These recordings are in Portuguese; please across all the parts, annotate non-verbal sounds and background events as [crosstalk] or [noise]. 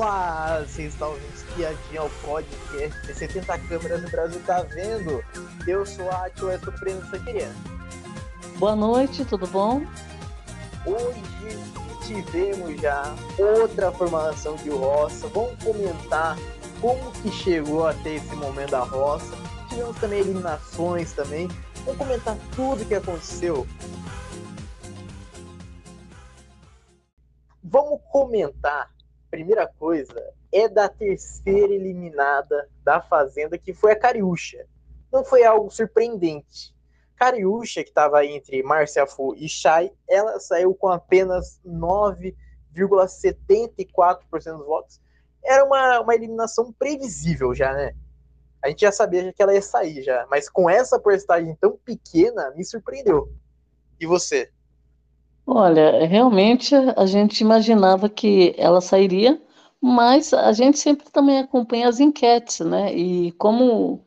Olá, vocês estão ouvindo Espiadinha ao podcast 70 câmeras no Brasil tá vendo? Eu sou a Atila, estou prêmio Sanqueria. Boa noite, tudo bom? Hoje tivemos já outra formação de roça. Vamos comentar como que chegou até esse momento da roça. Tivemos também eliminações também. Vamos comentar tudo que aconteceu. Vamos comentar primeira coisa é da terceira eliminada da Fazenda, que foi a Cariúcha. Não foi algo surpreendente. Cariúcha, que estava entre Márcia Fu e Chay, ela saiu com apenas 9,74% dos votos. Era uma, uma eliminação previsível já, né? A gente já sabia que ela ia sair já, mas com essa porcentagem tão pequena, me surpreendeu. E você? Olha, realmente a gente imaginava que ela sairia, mas a gente sempre também acompanha as enquetes, né? E como,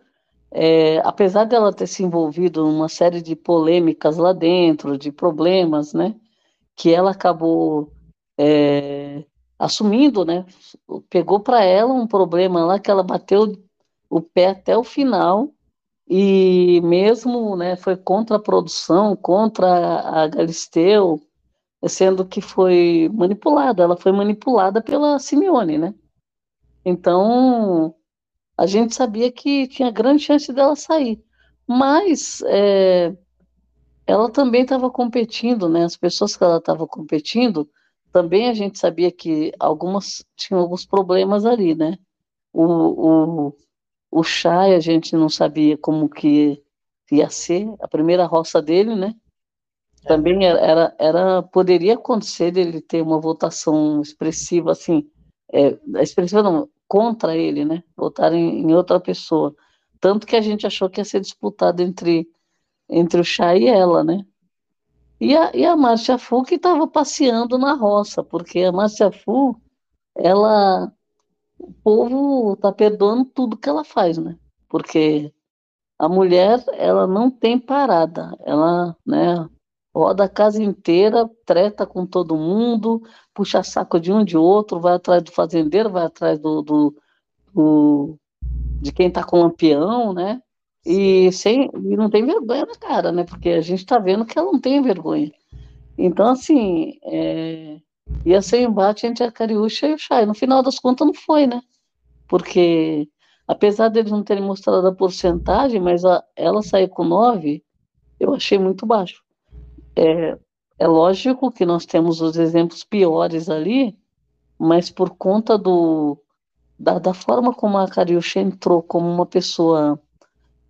é, apesar dela ter se envolvido numa série de polêmicas lá dentro, de problemas, né? Que ela acabou é, assumindo, né? Pegou para ela um problema lá que ela bateu o pé até o final e mesmo, né? Foi contra a produção, contra a Galisteu sendo que foi manipulada, ela foi manipulada pela Simeone, né? Então, a gente sabia que tinha grande chance dela sair, mas é, ela também estava competindo, né? As pessoas que ela estava competindo, também a gente sabia que algumas tinham alguns problemas ali, né? O, o, o Chay, a gente não sabia como que ia ser, a primeira roça dele, né? Também era, era poderia acontecer ele ter uma votação expressiva assim é, expressiva não contra ele né? Votar em, em, outra pessoa. Tanto que a gente achou que ia ser disputado entre entre o Chá e ela né? E a, e a Márcia Fu que estava passeando na roça porque a Márcia Fu ela o povo está perdoando tudo que ela faz né? Porque a mulher ela não tem parada. Ela né roda a casa inteira, treta com todo mundo, puxa saco de um de outro, vai atrás do fazendeiro, vai atrás do, do, do de quem está com lampião, né? E, sem, e não tem vergonha na cara, né? Porque a gente está vendo que ela não tem vergonha. Então, assim, é, ia ser um embate entre a Cariúcha e o Chay. No final das contas, não foi, né? Porque, apesar deles não terem mostrado a porcentagem, mas a, ela sair com nove, eu achei muito baixo. É, é lógico que nós temos os exemplos piores ali, mas por conta do, da, da forma como a Cariúcha entrou como uma pessoa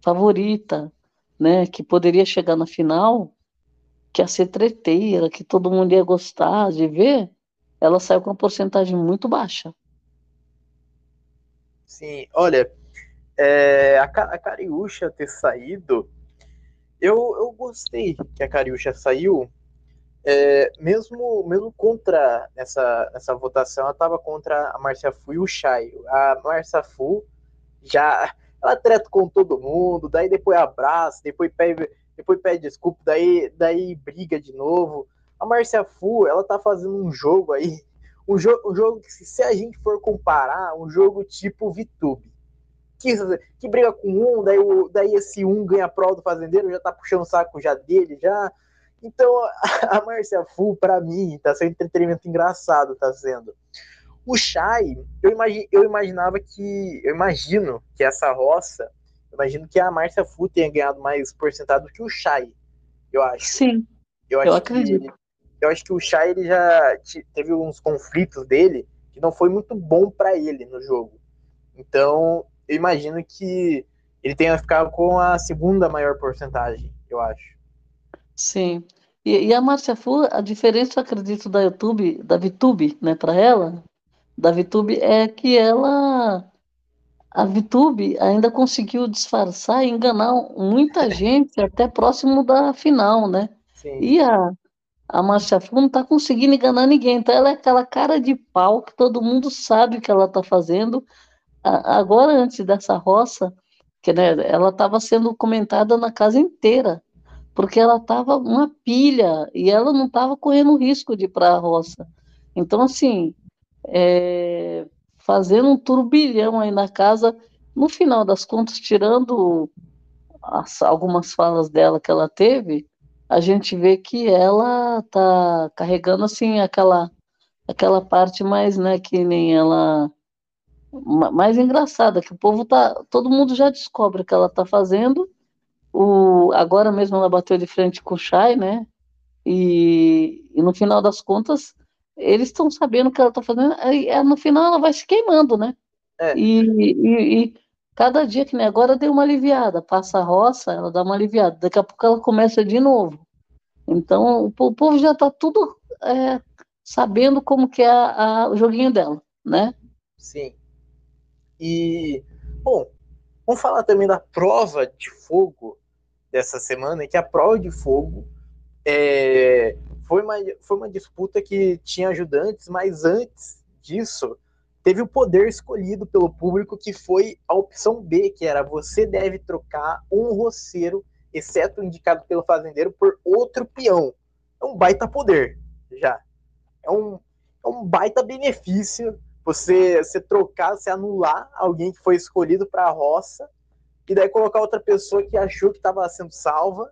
favorita, né, que poderia chegar na final, que ia ser treteira, que todo mundo ia gostar de ver, ela saiu com uma porcentagem muito baixa. Sim, olha, é, a, a Cariúcha ter saído eu, eu gostei que a Cariúcha saiu, é, mesmo, mesmo contra essa, essa votação, ela estava contra a Marcia Fu e o Chay. A Marcia Fu já ela treta com todo mundo, daí depois abraça, depois pede, depois pede desculpa, daí, daí briga de novo. A Marcia Fu, ela tá fazendo um jogo aí, um, jo um jogo que se a gente for comparar, um jogo tipo VTube que, que briga com um, daí, o, daí esse um ganha a prova do fazendeiro, já tá puxando o saco já dele, já. Então, [laughs] a Marcia Fu, para mim, tá sendo um entretenimento engraçado, tá sendo. O Shai, eu, imagi, eu imaginava que. Eu imagino que essa roça. Eu imagino que a Márcia Fu tenha ganhado mais porcentagem do que o Shai. Eu acho. Sim. Eu, eu acredito. Que, eu acho que o Shai ele já teve uns conflitos dele que não foi muito bom para ele no jogo. Então, eu imagino que ele tenha ficado com a segunda maior porcentagem, eu acho. Sim. E, e a Márcia Fu, a diferença, eu acredito, da YouTube, da VTube, né, para ela, da VTube, é que ela, a VTube ainda conseguiu disfarçar e enganar muita [laughs] gente até próximo da final, né? Sim. E a, a Márcia Fu não está conseguindo enganar ninguém. Então ela é aquela cara de pau que todo mundo sabe que ela está fazendo, agora antes dessa roça, que né, ela estava sendo comentada na casa inteira, porque ela estava uma pilha e ela não estava correndo risco de ir para a roça. Então, assim, é, fazendo um turbilhão aí na casa. No final das contas, tirando as, algumas falas dela que ela teve, a gente vê que ela tá carregando assim aquela aquela parte mais, né, que nem ela mais engraçada, que o povo tá, todo mundo já descobre o que ela tá fazendo. O agora mesmo ela bateu de frente com o Shai, né? E, e no final das contas, eles estão sabendo o que ela está fazendo, e no final ela vai se queimando, né? É. E, e, e, cada dia que nem agora deu uma aliviada, passa a roça, ela dá uma aliviada, daqui a pouco ela começa de novo. Então o, o povo já está tudo é, sabendo como que é a, a, o joguinho dela, né? Sim. E, bom, vamos falar também da prova de fogo dessa semana, que a prova de fogo é, foi, uma, foi uma disputa que tinha ajudantes, mas antes disso, teve o poder escolhido pelo público, que foi a opção B, que era você deve trocar um roceiro, exceto indicado pelo fazendeiro, por outro peão. É um baita poder, já. É um, é um baita benefício você, você trocar, você anular alguém que foi escolhido para a roça, e daí colocar outra pessoa que achou que estava sendo salva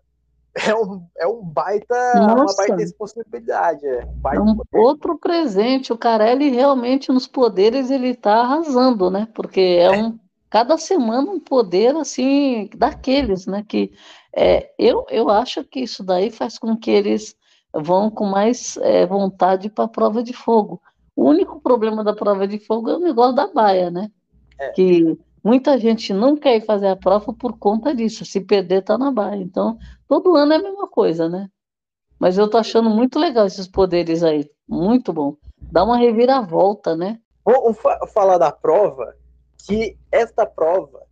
[laughs] é um, é um baita, uma baita responsabilidade. É, um baita é um outro presente. O Carelli realmente nos poderes ele está arrasando, né? Porque é, é, um cada semana um poder assim daqueles, né? Que é, eu, eu acho que isso daí faz com que eles vão com mais é, vontade para a prova de fogo. O único problema da prova de fogo é o negócio da baia, né? É. Que Muita gente não quer ir fazer a prova por conta disso. Se perder, tá na barra. Então, todo ano é a mesma coisa, né? Mas eu tô achando muito legal esses poderes aí. Muito bom. Dá uma reviravolta, né? Vamos falar da prova, que esta prova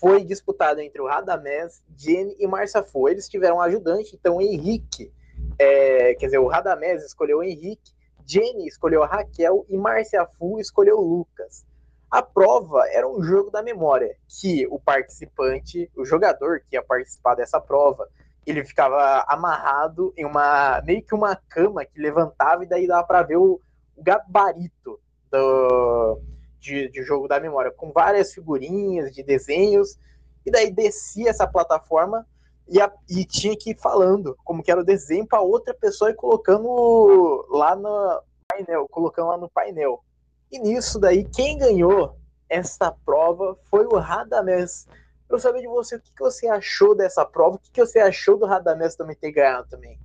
foi disputada entre o Radamés, Jenny e Marcia Fu. Eles tiveram um ajudante, então o Henrique, é, quer dizer, o Radamés escolheu o Henrique, Jenny escolheu a Raquel e Marcia Fu escolheu o Lucas. A prova era um jogo da memória, que o participante, o jogador que ia participar dessa prova, ele ficava amarrado em uma meio que uma cama que levantava e daí dava para ver o, o gabarito do, de, de, jogo da memória, com várias figurinhas de desenhos, e daí descia essa plataforma e, a, e tinha que ir falando como que era o desenho para outra pessoa e colocando lá no painel, colocando lá no painel. E nisso daí, quem ganhou essa prova foi o Radamés. Eu saber de você o que, que você achou dessa prova, o que, que você achou do Radamés também ter ganhado também.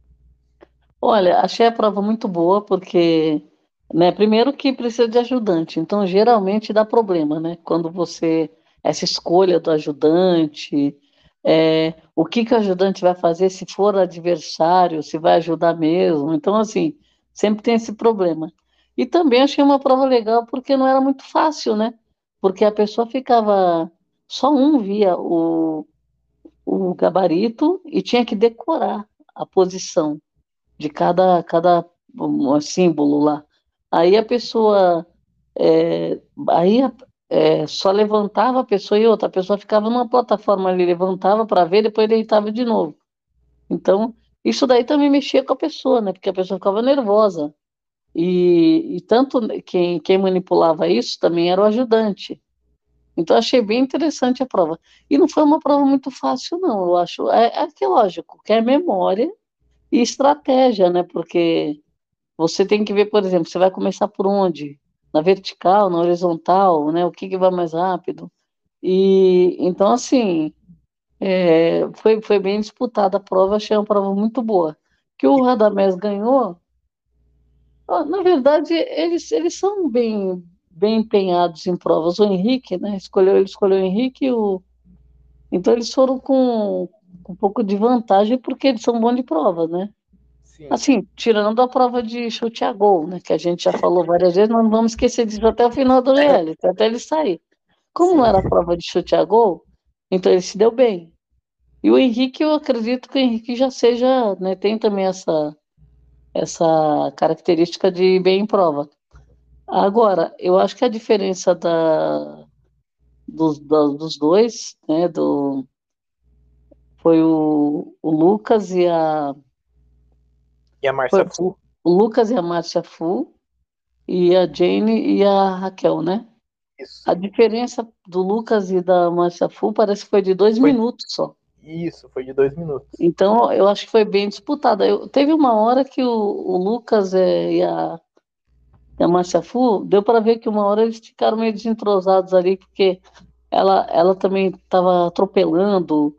Olha, achei a prova muito boa, porque, né, primeiro que precisa de ajudante, então geralmente dá problema, né? Quando você, essa escolha do ajudante, é, o que, que o ajudante vai fazer se for adversário, se vai ajudar mesmo, então assim, sempre tem esse problema. E também achei uma prova legal porque não era muito fácil, né? Porque a pessoa ficava. Só um via o, o gabarito e tinha que decorar a posição de cada, cada símbolo lá. Aí a pessoa. É, aí é, só levantava a pessoa e outra. A pessoa ficava numa plataforma ali, levantava para ver, depois deitava de novo. Então, isso daí também mexia com a pessoa, né? Porque a pessoa ficava nervosa. E, e tanto quem, quem manipulava isso também era o ajudante. Então achei bem interessante a prova. E não foi uma prova muito fácil, não. Eu acho. É, é que lógico, que é memória e estratégia, né? Porque você tem que ver, por exemplo, você vai começar por onde? Na vertical, na horizontal, né? O que, que vai mais rápido? E então, assim, é, foi, foi bem disputada a prova, achei uma prova muito boa. Que o Radamés ganhou, na verdade, eles, eles são bem, bem empenhados em provas. O Henrique, né? Escolheu, ele escolheu o Henrique o... Então eles foram com, com um pouco de vantagem porque eles são bons de provas, né? Sim. Assim, tirando a prova de chute a gol, né? Que a gente já falou várias vezes, não vamos esquecer disso até o final do reality, até ele sair. Como não era a prova de chute a gol, então ele se deu bem. E o Henrique, eu acredito que o Henrique já seja, né? Tem também essa essa característica de bem em prova. Agora, eu acho que a diferença da, dos, da, dos dois, né, do, foi o, o Lucas e a. E a Márcia Fu. O Lucas e a Márcia Fu, e a Jane e a Raquel, né? Isso. A diferença do Lucas e da Marcia Fu parece que foi de dois foi... minutos só. Isso, foi de dois minutos. Então, eu acho que foi bem disputada. Eu, teve uma hora que o, o Lucas é, e a, e a Marcia Fu, deu para ver que uma hora eles ficaram meio desentrosados ali, porque ela, ela também estava atropelando.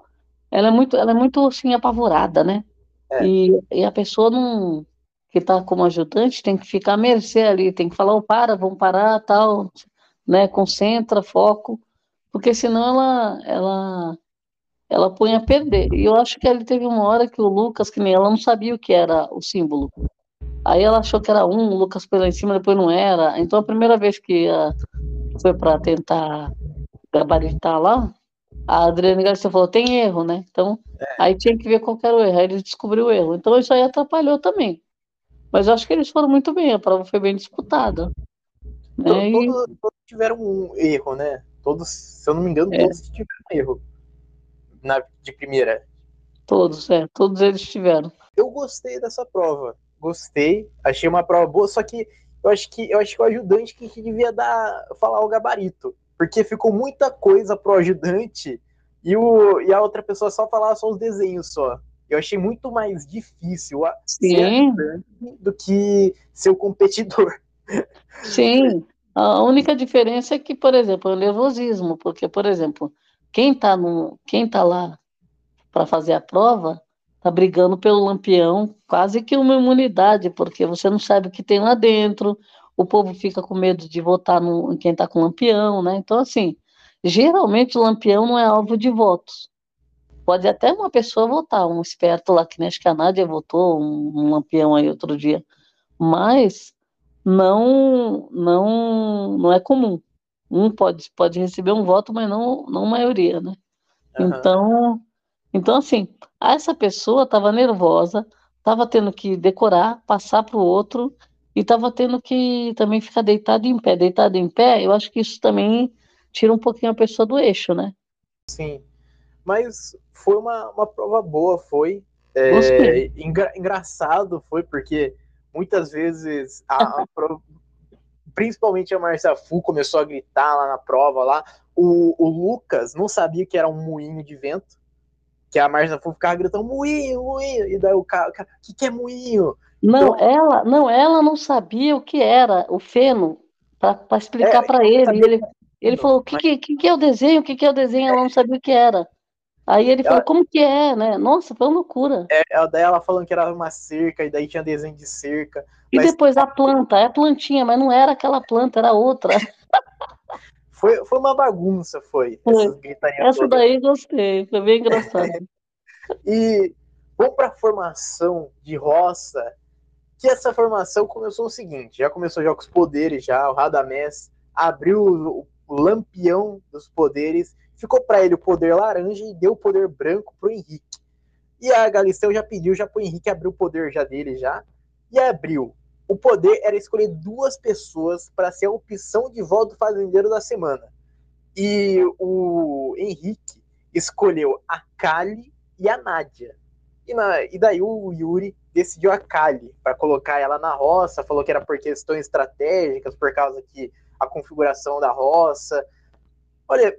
Ela é muito, ela é muito assim, apavorada, né? É. E, e a pessoa não que está como ajudante tem que ficar à mercê ali, tem que falar, oh, para, vamos parar, tal, né? Concentra, foco, porque senão ela, ela ela põe a perder. E eu acho que ele teve uma hora que o Lucas, que nem ela, não sabia o que era o símbolo. Aí ela achou que era um, o Lucas foi lá em cima, depois não era. Então a primeira vez que foi para tentar gabaritar lá, a Adriana Garcia falou, tem erro, né? Então, é. aí tinha que ver qual era o erro. Aí ele descobriu o erro. Então isso aí atrapalhou também. Mas eu acho que eles foram muito bem, a prova foi bem disputada. Né? Todos, todos, tiveram um erro, né? Todos, se eu não me engano, é. todos tiveram um erro na, de primeira. Todos, é, todos eles tiveram. Eu gostei dessa prova. Gostei, achei uma prova boa, só que eu acho que eu acho que o ajudante que, que devia dar falar o gabarito, porque ficou muita coisa pro ajudante e, o, e a outra pessoa só falava só os desenhos só. Eu achei muito mais difícil a, Sim. do que ser o competidor. Sim. A única diferença é que, por exemplo, é o nervosismo, porque, por exemplo, quem está quem tá lá para fazer a prova está brigando pelo lampião, quase que uma imunidade, porque você não sabe o que tem lá dentro, o povo fica com medo de votar no, em quem está com lampião, né? Então, assim, geralmente o lampião não é alvo de votos. Pode até uma pessoa votar, um esperto lá, que nem acho que a Nádia votou, um, um lampião aí outro dia, mas não, não, não é comum um pode, pode receber um voto, mas não, não maioria, né? Uhum. Então, então, assim, essa pessoa estava nervosa, estava tendo que decorar, passar para o outro, e estava tendo que também ficar deitado em pé. Deitado em pé, eu acho que isso também tira um pouquinho a pessoa do eixo, né? Sim, mas foi uma, uma prova boa, foi. É, engra, engraçado foi, porque muitas vezes a, a [laughs] prova principalmente a Marcia Fu começou a gritar lá na prova lá. O, o Lucas não sabia que era um moinho de vento. Que a Marcia Fu ficava gritando moinho, moinho. E daí o cara, o que, que é moinho? Não, então, ela, não, ela não sabia o que era o feno para explicar é, para ele. Ele, ele falou: o que, mas... que, que, é o desenho? O que, que é o desenho? Ela não sabia o que era. Aí ele falou, como que é, né? Nossa, foi uma loucura. É, daí ela falando que era uma cerca, e daí tinha desenho de cerca. E mas... depois a planta, é a plantinha, mas não era aquela planta, era outra. [laughs] foi, foi uma bagunça, foi. foi. Essa daí gostei, foi bem engraçado. [laughs] e vamos para a formação de roça, que essa formação começou o seguinte, já começou já com os poderes, já o Radamés abriu o, o lampião dos poderes ficou para ele o poder laranja e deu o poder branco pro Henrique. E a Galisteu já pediu já pro Henrique abrir o poder já dele já e abriu. O poder era escolher duas pessoas para ser a opção de voto do fazendeiro da semana. E o Henrique escolheu a Kali e a Nádia. E, na, e daí o Yuri decidiu a Kali para colocar ela na roça, falou que era por questões estratégicas, por causa que a configuração da roça. Olha,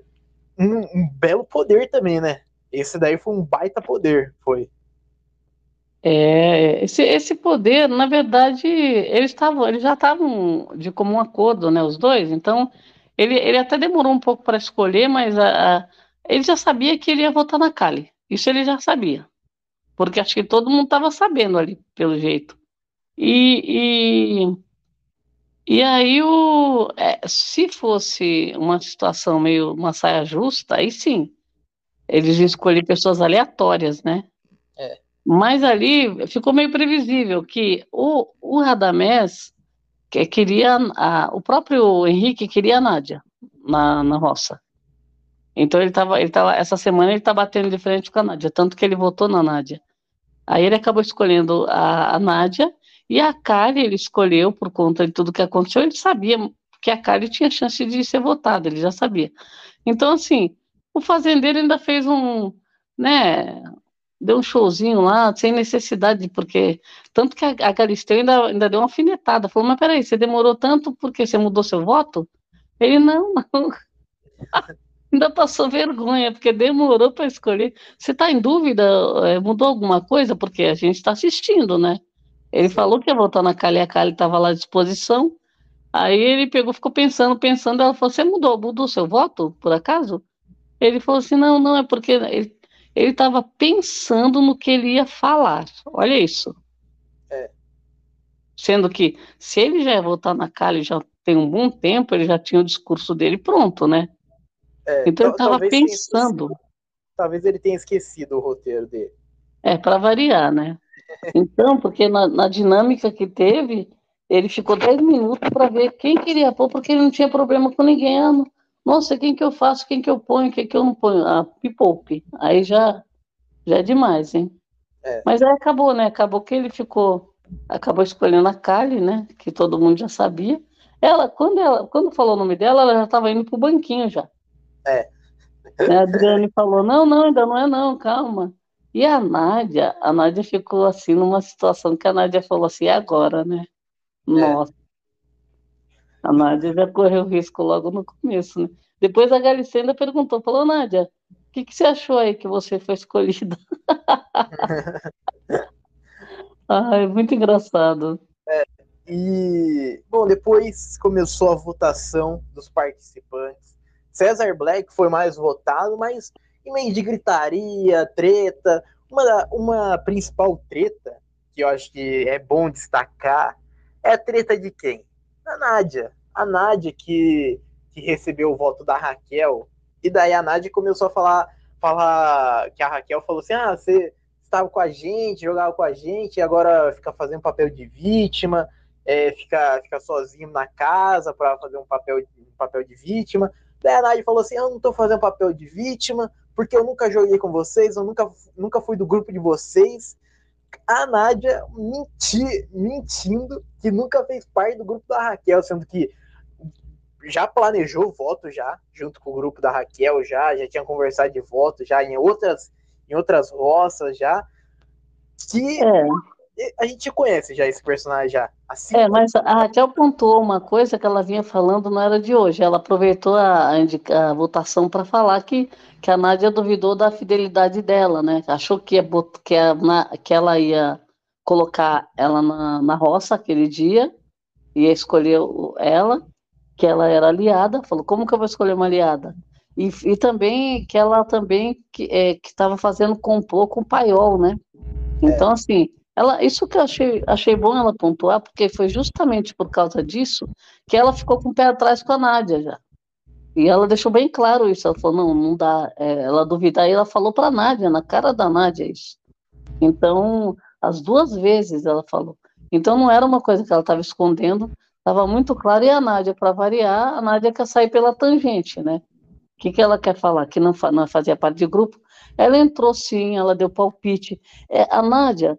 um, um, belo poder também, né? Esse daí foi um baita poder, foi. É, esse, esse poder, na verdade, eles estavam, eles já estavam de comum acordo, né, os dois. Então, ele, ele até demorou um pouco para escolher, mas a, a, ele já sabia que ele ia votar na Kali. Isso ele já sabia, porque acho que todo mundo estava sabendo ali, pelo jeito. E, e e aí, o, é, se fosse uma situação meio uma saia justa, aí sim, eles escolher pessoas aleatórias, né? É. Mas ali ficou meio previsível que o, o Radamés que queria, a, o próprio Henrique queria a Nádia na, na roça. Então ele estava, ele tava, essa semana ele está batendo de frente com a Nádia, tanto que ele votou na Nádia. Aí ele acabou escolhendo a, a Nádia e a Kali ele escolheu por conta de tudo que aconteceu, ele sabia que a Kali tinha chance de ser votada, ele já sabia. Então, assim, o fazendeiro ainda fez um, né, deu um showzinho lá, sem necessidade, porque, tanto que a, a Galisteu ainda, ainda deu uma alfinetada, falou, mas peraí, você demorou tanto porque você mudou seu voto? Ele, não, não. [laughs] Ainda passou vergonha, porque demorou para escolher. Você está em dúvida? É, mudou alguma coisa? Porque a gente está assistindo, né? Ele Sim. falou que ia voltar na Cali, a Cali estava lá à disposição. Aí ele pegou, ficou pensando, pensando. Ela falou: Você mudou, mudou seu voto, por acaso? Ele falou assim: Não, não, é porque ele estava pensando no que ele ia falar. Olha isso. É. Sendo que, se ele já ia voltar na Cali já tem um bom tempo, ele já tinha o discurso dele pronto, né? É, então ele estava pensando. Talvez ele tenha esquecido o roteiro dele. É, para variar, né? [laughs] Então, porque na, na, dinâmica que teve, ele ficou 10 minutos para ver quem queria pôr, porque ele não tinha problema com ninguém. Ah, nossa, quem que eu faço, quem que eu ponho, quem que eu não ponho? Ah, pipope. Aí já, já é demais, hein? É. Mas aí acabou, né? Acabou que ele ficou, acabou escolhendo a Kali, né? Que todo mundo já sabia. Ela, quando ela, quando falou o nome dela, ela já estava indo pro banquinho já. É. A Adriane falou, não, não, ainda não é não, calma. E a Nádia, a Nádia ficou assim numa situação que a Nádia falou assim, agora, né? Nossa. É. A Nádia já correu risco logo no começo, né? Depois a Galicenda perguntou, falou, Nádia, o que, que você achou aí que você foi escolhida? [laughs] Ai, muito engraçado. É, e, bom, depois começou a votação dos participantes. César Black foi mais votado, mas em meio de gritaria, treta, uma, uma principal treta que eu acho que é bom destacar é a treta de quem? A Nádia. A Nádia que, que recebeu o voto da Raquel. E daí a Nádia começou a falar, falar que a Raquel falou assim: ah, você estava com a gente, jogava com a gente, e agora fica fazendo papel de vítima, é, fica, fica sozinho na casa para fazer um papel, um papel de vítima. Daí a Nádia falou assim: Eu não tô fazendo papel de vítima, porque eu nunca joguei com vocês, eu nunca, nunca fui do grupo de vocês. A Nádia menti, mentindo que nunca fez parte do grupo da Raquel, sendo que já planejou voto já, junto com o grupo da Raquel, já, já tinha conversado de voto já em outras, em outras roças já. Que é a gente conhece já esse personagem já. Assim, é, mas a Raquel pontuou uma coisa que ela vinha falando não era de hoje. Ela aproveitou a, a, a votação para falar que, que a Nádia duvidou da fidelidade dela, né? Achou que, ia, que, a, que ela ia colocar ela na, na roça aquele dia, ia escolher ela, que ela era aliada. Falou, como que eu vou escolher uma aliada? E, e também que ela também que é, estava fazendo complô com o paiol, né? É. Então, é. assim, ela, isso que eu achei, achei bom ela pontuar, porque foi justamente por causa disso que ela ficou com o pé atrás com a Nádia já. E ela deixou bem claro isso. Ela falou: não, não dá. É, ela duvidar. E ela falou para a Nádia, na cara da Nádia, isso. Então, as duas vezes ela falou. Então, não era uma coisa que ela estava escondendo, estava muito claro. E a Nádia, para variar, a Nádia quer sair pela tangente, né? O que, que ela quer falar? Que não, não fazia parte de grupo. Ela entrou sim, ela deu palpite. É, a Nádia,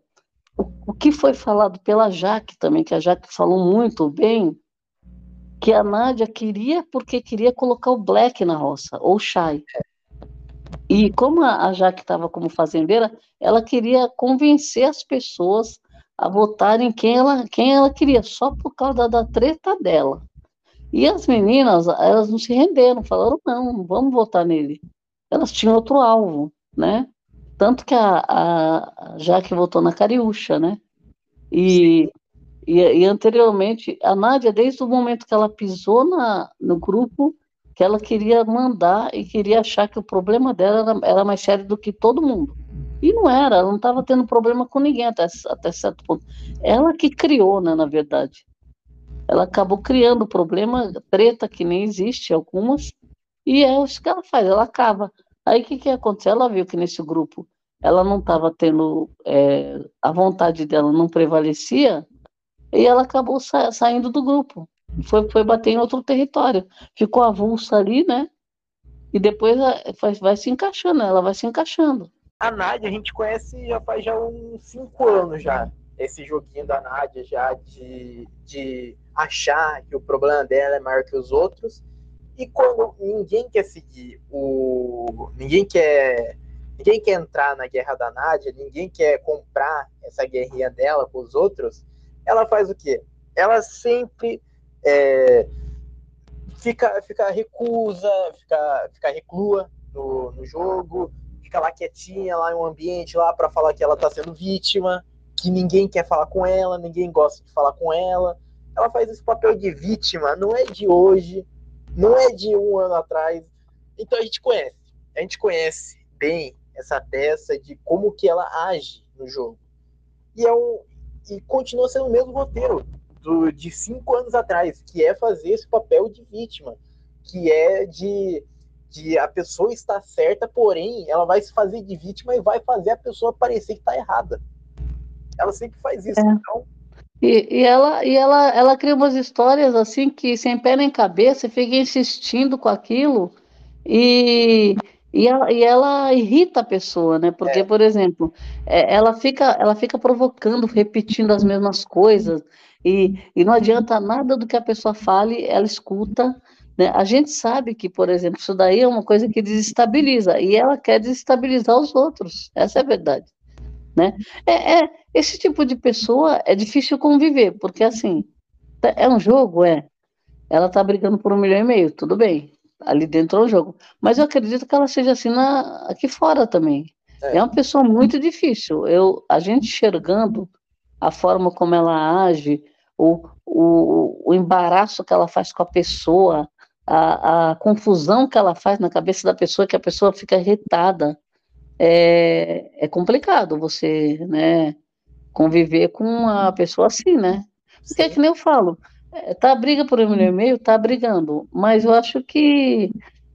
o, que foi falado pela Jaque também, que a Jaque falou muito bem, que a Nádia queria porque queria colocar o Black na roça, ou o Shai. E como a, Jaque estava como fazendeira, ela queria convencer as pessoas a votarem quem ela, quem ela queria, só por causa da treta dela. E as meninas, elas não se renderam, falaram, não, vamos votar nele. Elas tinham outro alvo, né? Tanto que a, a Jaque votou na Cariúcha, né? E, e, e, anteriormente, a Nádia, desde o momento que ela pisou na, no grupo, que ela queria mandar e queria achar que o problema dela era, era mais sério do que todo mundo. E não era, ela não estava tendo problema com ninguém até, até certo ponto. Ela que criou, né, na verdade. Ela acabou criando problema, treta que nem existe, algumas, e é isso que ela faz, ela acaba. Aí o que, que aconteceu? Ela viu que nesse grupo ela não estava tendo, é, a vontade dela não prevalecia, e ela acabou sa saindo do grupo. Foi, foi bater em outro território. Ficou avulsa ali, né? E depois vai, vai se encaixando, ela vai se encaixando. A Nádia a gente conhece já faz já uns cinco anos já. Esse joguinho da Nádia já de, de achar que o problema dela é maior que os outros e quando ninguém quer seguir o. Ninguém quer. Ninguém quer entrar na guerra da Nádia, ninguém quer comprar essa guerrinha dela com os outros, ela faz o quê? Ela sempre é, fica, fica recusa, fica, fica reclua no, no jogo, fica lá quietinha, lá em um ambiente lá para falar que ela tá sendo vítima, que ninguém quer falar com ela, ninguém gosta de falar com ela. Ela faz esse papel de vítima, não é de hoje, não é de um ano atrás. Então a gente conhece, a gente conhece bem essa peça de como que ela age no jogo. E é um e continua sendo o mesmo roteiro do, de cinco anos atrás, que é fazer esse papel de vítima, que é de, de a pessoa estar certa, porém ela vai se fazer de vítima e vai fazer a pessoa parecer que está errada. Ela sempre faz isso. É. Então, e, e, ela, e ela, ela cria umas histórias assim que sem pé nem cabeça, fica insistindo com aquilo e, e, ela, e ela irrita a pessoa, né? Porque, é. por exemplo, é, ela, fica, ela fica provocando, repetindo as mesmas coisas, e, e não adianta nada do que a pessoa fale, ela escuta. Né? A gente sabe que, por exemplo, isso daí é uma coisa que desestabiliza, e ela quer desestabilizar os outros, essa é a verdade. Né? É, é, esse tipo de pessoa é difícil conviver, porque assim, é um jogo, é. Ela tá brigando por um milhão e meio, tudo bem. Ali dentro é um jogo. Mas eu acredito que ela seja assim na, aqui fora também. É. é uma pessoa muito difícil. Eu, a gente enxergando a forma como ela age, o, o, o embaraço que ela faz com a pessoa, a, a confusão que ela faz na cabeça da pessoa, que a pessoa fica irritada é, é complicado você, né, conviver com uma pessoa assim, né? Porque é que nem eu falo, é, tá briga por um e meio, tá brigando, mas eu acho que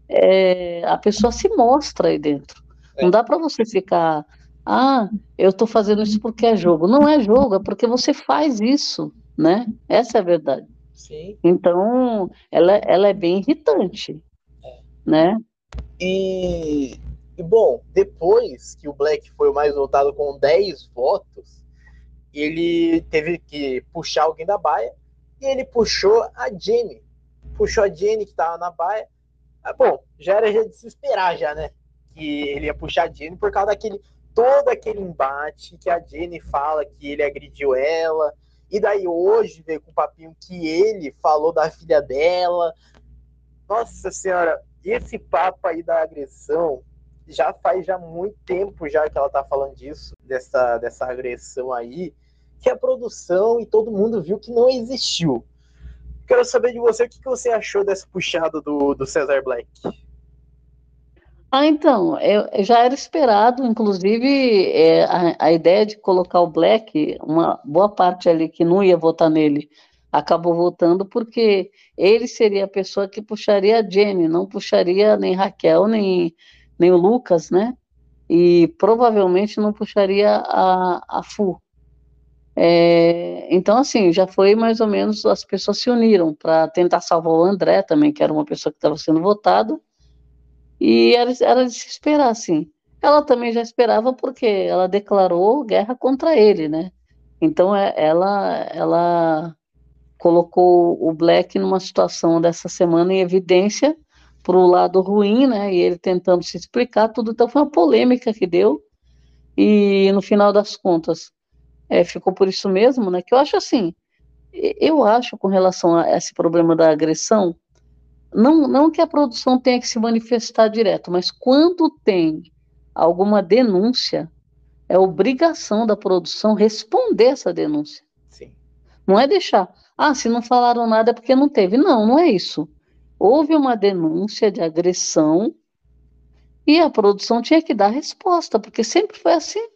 é, a pessoa se mostra aí dentro. É. Não dá para você ficar, ah, eu tô fazendo isso porque é jogo. Não é jogo, é porque você faz isso, né? Essa é a verdade. Sim. Então, ela, ela é bem irritante, é. né? E e bom, depois que o Black foi o mais votado com 10 votos, ele teve que puxar alguém da baia e ele puxou a Jenny. Puxou a Jenny que estava na baia. Ah, bom, já era de se esperar já, né? Que ele ia puxar a Jenny por causa daquele todo aquele embate que a Jenny fala que ele agrediu ela. E daí hoje veio com o papinho que ele falou da filha dela. Nossa senhora, esse papo aí da agressão já faz já muito tempo já que ela tá falando disso, dessa, dessa agressão aí, que a produção e todo mundo viu que não existiu. Quero saber de você o que, que você achou dessa puxada do, do Cesar Black. Ah, então, eu, já era esperado, inclusive é, a, a, ideia de colocar o Black, uma boa parte ali que não ia votar nele, acabou votando porque ele seria a pessoa que puxaria a Jenny, não puxaria nem Raquel, nem, nem o Lucas, né? E provavelmente não puxaria a, a FU. É, então, assim, já foi mais ou menos, as pessoas se uniram para tentar salvar o André também, que era uma pessoa que estava sendo votada, e era, era de se esperar, assim. Ela também já esperava porque ela declarou guerra contra ele, né? Então, é, ela, ela colocou o Black numa situação dessa semana em evidência, para o lado ruim, né? E ele tentando se explicar tudo. Então foi uma polêmica que deu. E no final das contas, é, ficou por isso mesmo, né? Que eu acho assim, eu acho com relação a esse problema da agressão, não, não que a produção tenha que se manifestar direto, mas quando tem alguma denúncia, é obrigação da produção responder essa denúncia. Sim. Não é deixar, ah, se não falaram nada é porque não teve. Não, não é isso houve uma denúncia de agressão e a produção tinha que dar resposta, porque sempre foi assim.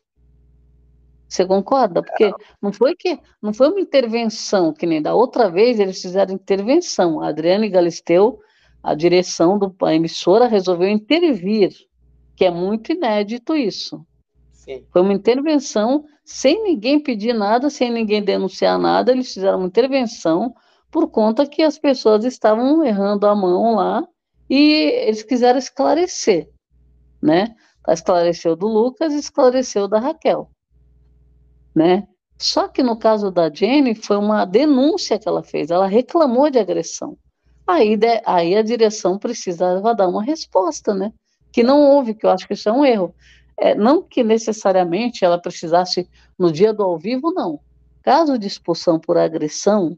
Você concorda? Porque não foi que não foi uma intervenção que nem da outra vez eles fizeram intervenção. A Adriane Galisteu, a direção da emissora resolveu intervir, que é muito inédito isso. Sim. Foi uma intervenção sem ninguém pedir nada, sem ninguém denunciar nada, eles fizeram uma intervenção por conta que as pessoas estavam errando a mão lá e eles quiseram esclarecer, né? Esclareceu do Lucas, esclareceu da Raquel, né? Só que no caso da Jenny foi uma denúncia que ela fez, ela reclamou de agressão. Aí, de, aí a direção precisava dar uma resposta, né? Que não houve, que eu acho que isso é um erro. É, não que necessariamente ela precisasse no dia do ao vivo, não. Caso de expulsão por agressão,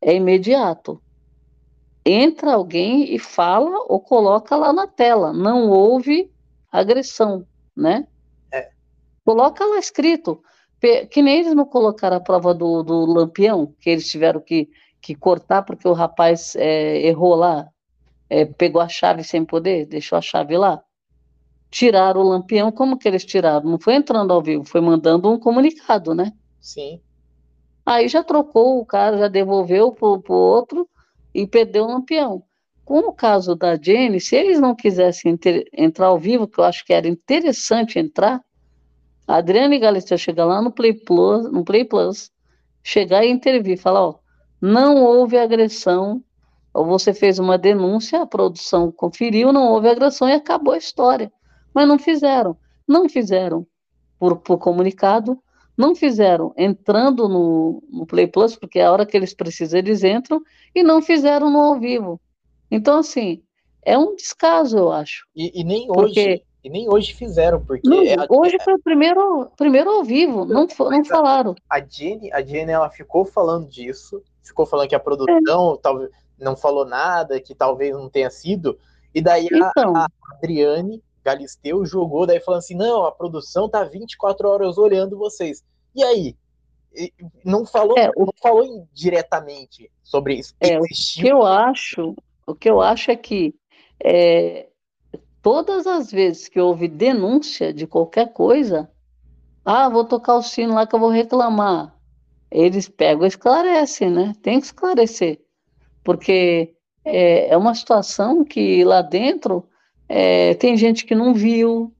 é imediato. entra alguém e fala ou coloca lá na tela, não houve agressão, né? É. Coloca lá escrito, que nem eles não colocaram a prova do, do lampião, que eles tiveram que, que cortar porque o rapaz é, errou lá, é, pegou a chave sem poder, deixou a chave lá. Tiraram o lampião, como que eles tiraram? Não foi entrando ao vivo, foi mandando um comunicado, né? Sim. Aí já trocou o cara, já devolveu para o outro e perdeu o lampião. Com o caso da Jenny, se eles não quisessem entrar ao vivo, que eu acho que era interessante entrar, a Adriane Galisteu chegar lá no Play Plus, no Play Plus, chegar e intervir, falar, ó, não houve agressão, ou você fez uma denúncia, a produção conferiu, não houve agressão e acabou a história. Mas não fizeram. Não fizeram por, por comunicado, não fizeram entrando no, no Play Plus, porque a hora que eles precisam eles entram, e não fizeram no ao vivo. Então, assim, é um descaso, eu acho. E, e nem porque... hoje. E nem hoje fizeram, porque. Não, é a... hoje foi o primeiro, primeiro ao vivo, não, não falaram. A Jenny, a Jenny, ela ficou falando disso, ficou falando que a produção é. talvez não falou nada, que talvez não tenha sido. E daí então. a, a Adriane Galisteu jogou, daí falando assim: não, a produção tá 24 horas olhando vocês. E aí? Não falou, é, o... não falou diretamente sobre isso. É, o que eu acho, o que eu acho é que é, todas as vezes que houve denúncia de qualquer coisa, ah, vou tocar o sino lá que eu vou reclamar. Eles pegam e esclarecem, né? Tem que esclarecer. Porque é, é uma situação que lá dentro é, tem gente que não viu,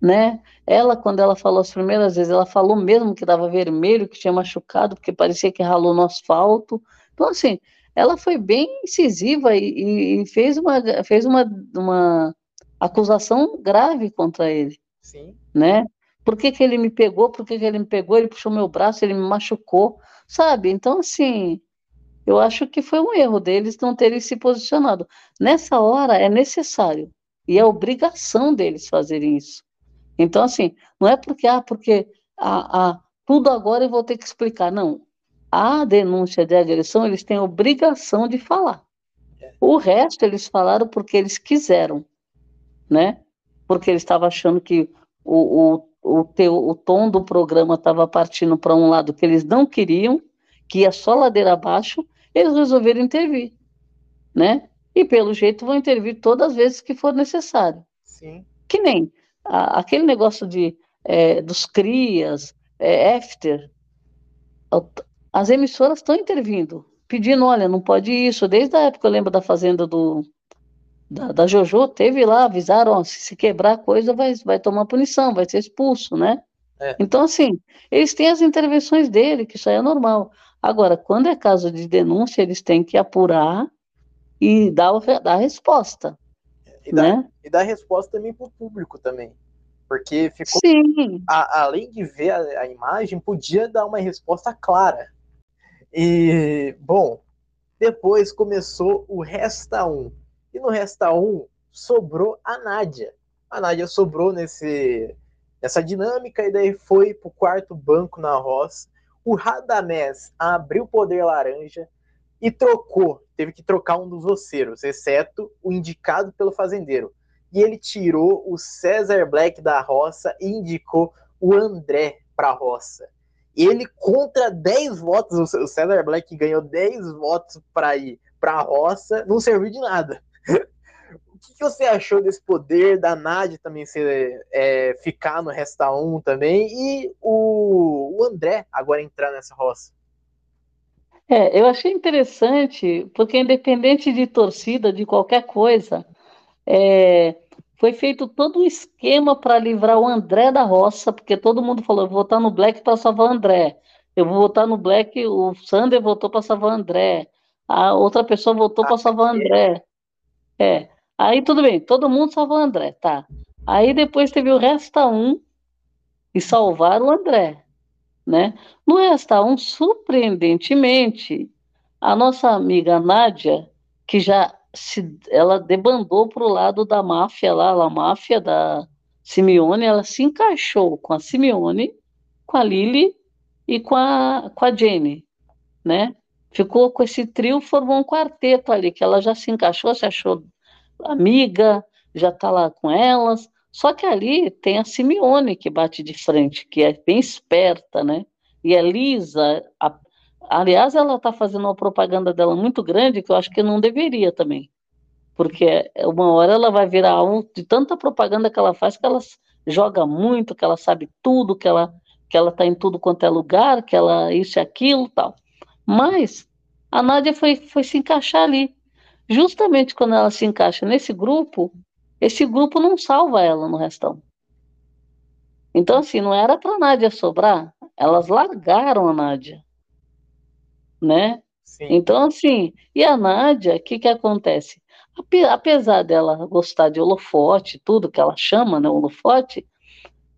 né? Ela, quando ela falou as primeiras vezes, ela falou mesmo que estava vermelho, que tinha machucado, porque parecia que ralou no asfalto. Então, assim, ela foi bem incisiva e, e fez, uma, fez uma, uma acusação grave contra ele. Sim. Né? Por que, que ele me pegou? Por que, que ele me pegou? Ele puxou meu braço, ele me machucou, sabe? Então, assim, eu acho que foi um erro deles não terem se posicionado. Nessa hora é necessário e é obrigação deles fazerem isso. Então, assim, não é porque, ah, porque a, a, tudo agora eu vou ter que explicar. Não. A denúncia de agressão, eles têm obrigação de falar. O resto eles falaram porque eles quiseram, né? Porque eles estavam achando que o, o, o, teu, o tom do programa estava partindo para um lado que eles não queriam, que ia só ladeira abaixo, eles resolveram intervir, né? E pelo jeito vão intervir todas as vezes que for necessário. Sim. Que nem a, aquele negócio de é, dos crias, é, after, as emissoras estão intervindo, pedindo, olha, não pode isso. Desde a época eu lembro da fazenda do da, da Jojo, teve lá, avisaram, ó, se, se quebrar coisa vai, vai tomar punição, vai ser expulso, né? É. Então, assim, eles têm as intervenções dele, que isso aí é normal. Agora, quando é caso de denúncia, eles têm que apurar e dar, dar a resposta. E dar, né? e dar resposta também para o público também. Porque ficou. A, além de ver a, a, imagem, podia dar uma resposta clara. E, bom, depois começou o Resta 1. E no Resta 1 sobrou a Nádia. A Nádia sobrou nesse, nessa dinâmica e daí foi para o quarto banco na roça o Radamés abriu o poder laranja e trocou, teve que trocar um dos oceiros, exceto o indicado pelo fazendeiro. E ele tirou o César Black da roça e indicou o André para a roça. Ele, contra 10 votos, o César Black ganhou 10 votos para ir para a roça, não serviu de nada. Que, que você achou desse poder da Nádia também ser, é, ficar no Resta 1 também e o, o André agora entrar nessa roça? É, eu achei interessante, porque independente de torcida, de qualquer coisa, é, foi feito todo um esquema para livrar o André da roça, porque todo mundo falou, eu vou votar no Black para salvar o André. Eu vou votar no Black, o Sander votou para salvar o André. A outra pessoa votou ah, para salvar o André. É. Aí tudo bem, todo mundo salvou o André, tá. Aí depois teve o Resta 1 e salvaram o André, né? No Resta 1, surpreendentemente, a nossa amiga Nádia, que já se, ela debandou para o lado da máfia lá, a máfia da Simeone, ela se encaixou com a Simeone, com a Lili e com a, com a Jenny, né? ficou com esse trio, formou um quarteto ali, que ela já se encaixou, se achou amiga, já está lá com elas. Só que ali tem a Simeone que bate de frente, que é bem esperta, né? E a Lisa, a, aliás, ela está fazendo uma propaganda dela muito grande que eu acho que não deveria também. Porque uma hora ela vai virar um de tanta propaganda que ela faz que ela joga muito, que ela sabe tudo, que ela que ela está em tudo quanto é lugar, que ela isso e aquilo, tal. Mas a Nádia foi, foi se encaixar ali. Justamente quando ela se encaixa nesse grupo, esse grupo não salva ela no restão. Então, assim, não era para a Nádia sobrar, elas largaram a Nádia. Né? Sim. Então, assim, e a Nádia, o que, que acontece? Apesar dela gostar de holofote, tudo que ela chama, né, holofote,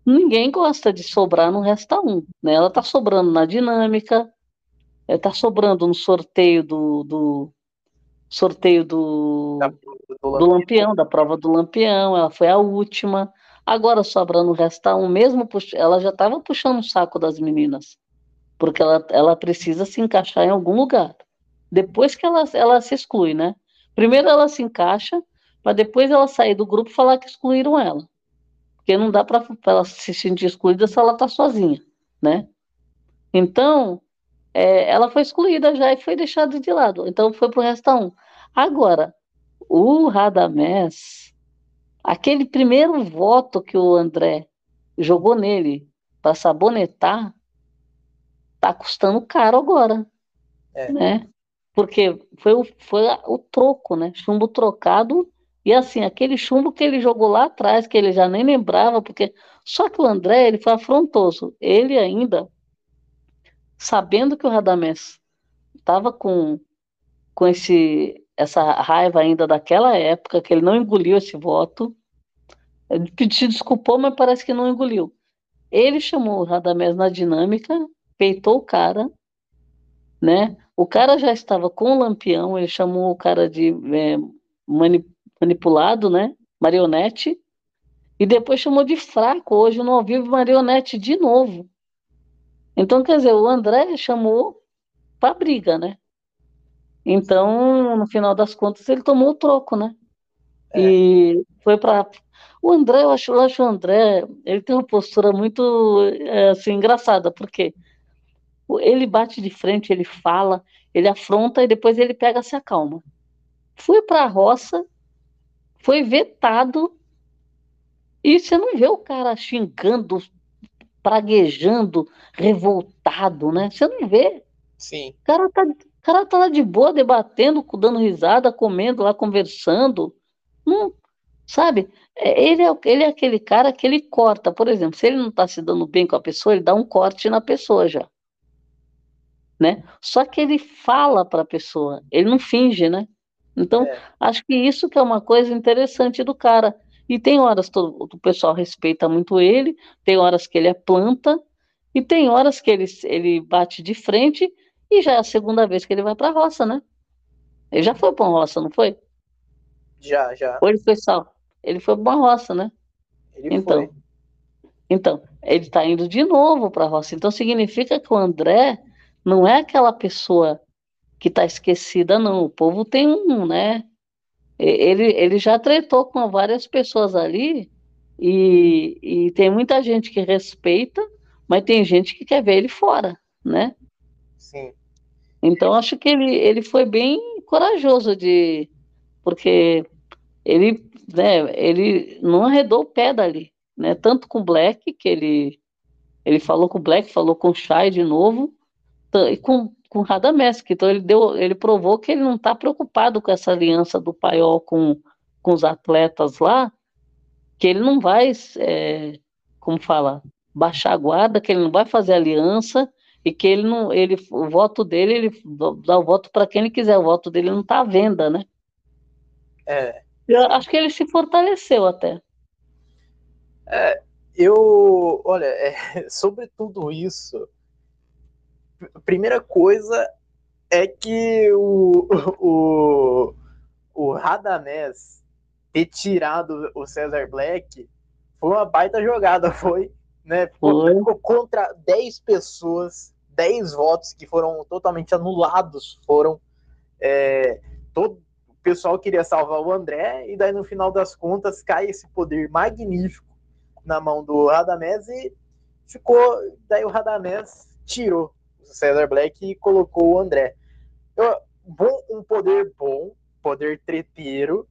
ninguém gosta de sobrar no resta um. Né? Ela está sobrando na dinâmica, está sobrando no sorteio do, do sorteio do, do, do, Lampião, da prova do Lampião, ela foi a última. Agora sobrando resta um, mesmo ela já estava puxando o saco das meninas, porque ela, ela precisa se encaixar em algum lugar. Depois que ela, ela se exclui, né? Primeiro ela se encaixa, para depois ela sair do grupo e falar que excluíram ela. Porque não dá para ela se sentir excluída se ela está sozinha, né? Então, é, ela foi excluída já e foi deixada de lado. Então foi para o resta um. Agora, o Radamés, aquele primeiro voto que o André jogou nele para sabonetar, tá custando caro agora, é. né? Porque foi o, foi o troco, né? Chumbo trocado e assim, aquele chumbo que ele jogou lá atrás, que ele já nem lembrava, porque só que o André, ele foi afrontoso. Ele ainda sabendo que o Radamés estava com, com esse, essa raiva ainda daquela época, que ele não engoliu esse voto, ele se desculpou, mas parece que não engoliu. Ele chamou o Radamés na dinâmica, peitou o cara, né? O cara já estava com o lampião, ele chamou o cara de é, mani manipulado, né? Marionete. E depois chamou de fraco. Hoje no ao vivo marionete de novo. Então, quer dizer, o André chamou para briga, né? Então, no final das contas, ele tomou o troco, né? É. E foi para. O André, eu acho, eu acho o André, ele tem uma postura muito é, assim, engraçada, porque ele bate de frente, ele fala, ele afronta e depois ele pega se acalma. Fui para a roça, foi vetado, e você não vê o cara xingando, praguejando, revoltado, né? Você não vê. Sim. O cara tá, o cara tá lá de boa, debatendo, dando risada, comendo lá, conversando. Não, sabe? É, ele é, ele é aquele cara que ele corta. Por exemplo, se ele não tá se dando bem com a pessoa, ele dá um corte na pessoa já. Né? Só que ele fala para a pessoa, ele não finge, né? Então, é. acho que isso que é uma coisa interessante do cara. E tem horas que o pessoal respeita muito ele, tem horas que ele é planta, e tem horas que ele, ele bate de frente, e já é a segunda vez que ele vai para a roça, né? Ele já foi para uma roça, não foi? Já, já. Ou ele foi só? Ele foi para uma roça, né? Ele então, foi. Então, ele está indo de novo para a roça. Então, significa que o André não é aquela pessoa que está esquecida, não. O povo tem um, né? Ele, ele já tretou com várias pessoas ali e, e tem muita gente que respeita, mas tem gente que quer ver ele fora, né? Sim. Então acho que ele, ele foi bem corajoso de porque ele, né, ele não arredou o pé dali, né? Tanto com o Black que ele ele falou com o Black, falou com o Shai de novo, e com com Radamés, então ele deu, ele provou que ele não está preocupado com essa aliança do Paiol com, com os atletas lá, que ele não vai, é, como fala, baixar a guarda, que ele não vai fazer aliança e que ele não, ele, o voto dele, ele dá o voto para quem ele quiser, o voto dele não está à venda, né? É. Eu acho que ele se fortaleceu até. É, eu, olha, é, [laughs] sobre tudo isso, primeira coisa é que o, o, o Radamés ter tirado o Cesar Black foi uma baita jogada, foi, né? Foi. Ficou contra 10 pessoas 10 votos que foram totalmente anulados foram. É, todo o pessoal queria salvar o André, e daí no final das contas cai esse poder magnífico na mão do Radamés e ficou. Daí o Radamés tirou Cesar Black e colocou o André. Eu, bom, um poder bom, poder treteiro,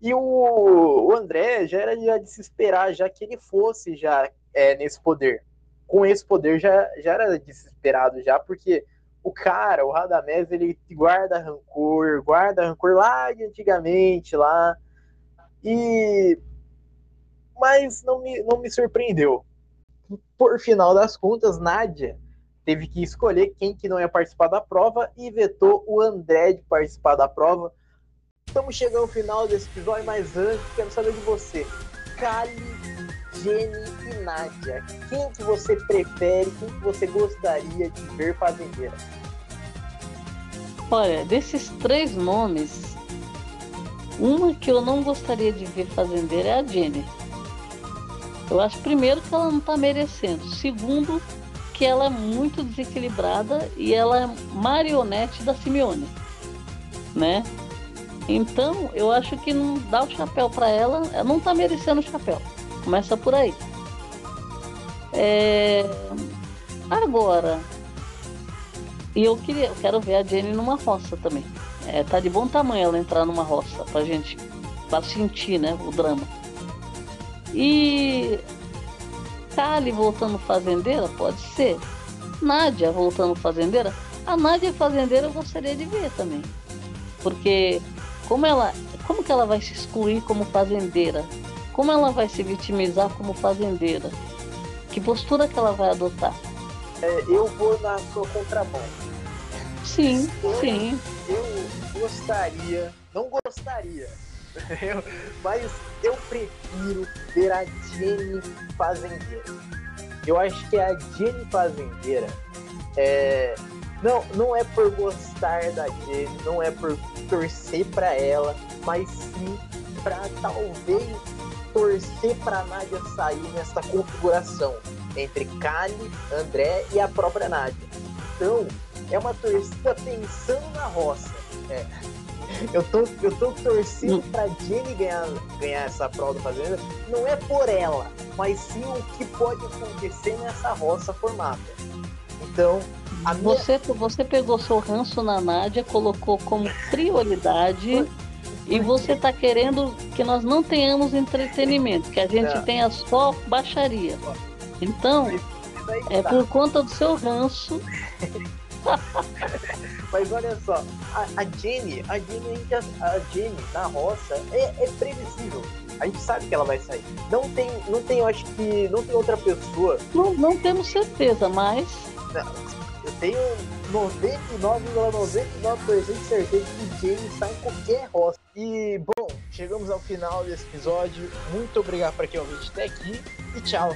e o, o André já era já de se esperar, já que ele fosse já é, nesse poder. Com esse poder já, já era desesperado já, porque o cara, o Radamés, ele guarda rancor, guarda rancor lá de antigamente, lá. E mas não me, não me surpreendeu. Por final das contas, Nádia teve que escolher quem que não ia participar da prova e vetou o André de participar da prova. Estamos chegando ao final desse episódio, mas antes quero saber de você. Kali, Jenny e Nádia. Quem que você prefere, quem que você gostaria de ver fazendeira? Olha, desses três nomes, uma que eu não gostaria de ver fazendeira é a Jenny. Eu acho, primeiro, que ela não está merecendo. Segundo, que ela é muito desequilibrada e ela é marionete da Simeone, né? Então, eu acho que não dá o chapéu para ela, ela não está merecendo o chapéu. Começa por aí. É... Agora, e eu queria, eu quero ver a Jenny numa roça também. É, tá de bom tamanho ela entrar numa roça pra gente, pra sentir, né, o drama. E Kali voltando fazendeira, pode ser. Nádia voltando fazendeira. A Nádia fazendeira eu gostaria de ver também. Porque como ela, como que ela vai se excluir como fazendeira? Como ela vai se vitimizar como fazendeira? Que postura que ela vai adotar? É, eu vou na sua contramão. Sim, eu, sim. Eu gostaria, não gostaria, [laughs] eu, mas eu prefiro ver a Jenny Fazendeira. Eu acho que a Jenny Fazendeira é, não, não é por gostar da Jenny, não é por torcer para ela, mas sim para talvez torcer para Nádia sair nessa configuração entre Kali, André e a própria Nádia. Então, é uma torcida pensando na roça. É. Eu tô, eu tô torcendo hum. pra Jenny ganhar, ganhar essa prova do Fazenda. Não é por ela, mas sim o que pode acontecer nessa roça formada. Então, a minha... você, você pegou seu ranço na Nádia, colocou como prioridade. E você está querendo que nós não tenhamos entretenimento, que a gente é. tenha só baixaria. Então, é por conta do seu ranço [laughs] Mas olha só, a, a Jenny, a Jenny, a Jenny na roça é, é, previsível. A gente sabe que ela vai sair. Não tem, não tem, eu acho que não tem outra pessoa. Não, não temos certeza, mas. Eu tenho 99,99% ,99 de certeza que Jenny está em qualquer roça. E bom, chegamos ao final desse episódio. Muito obrigado para quem ouviu até aqui e tchau.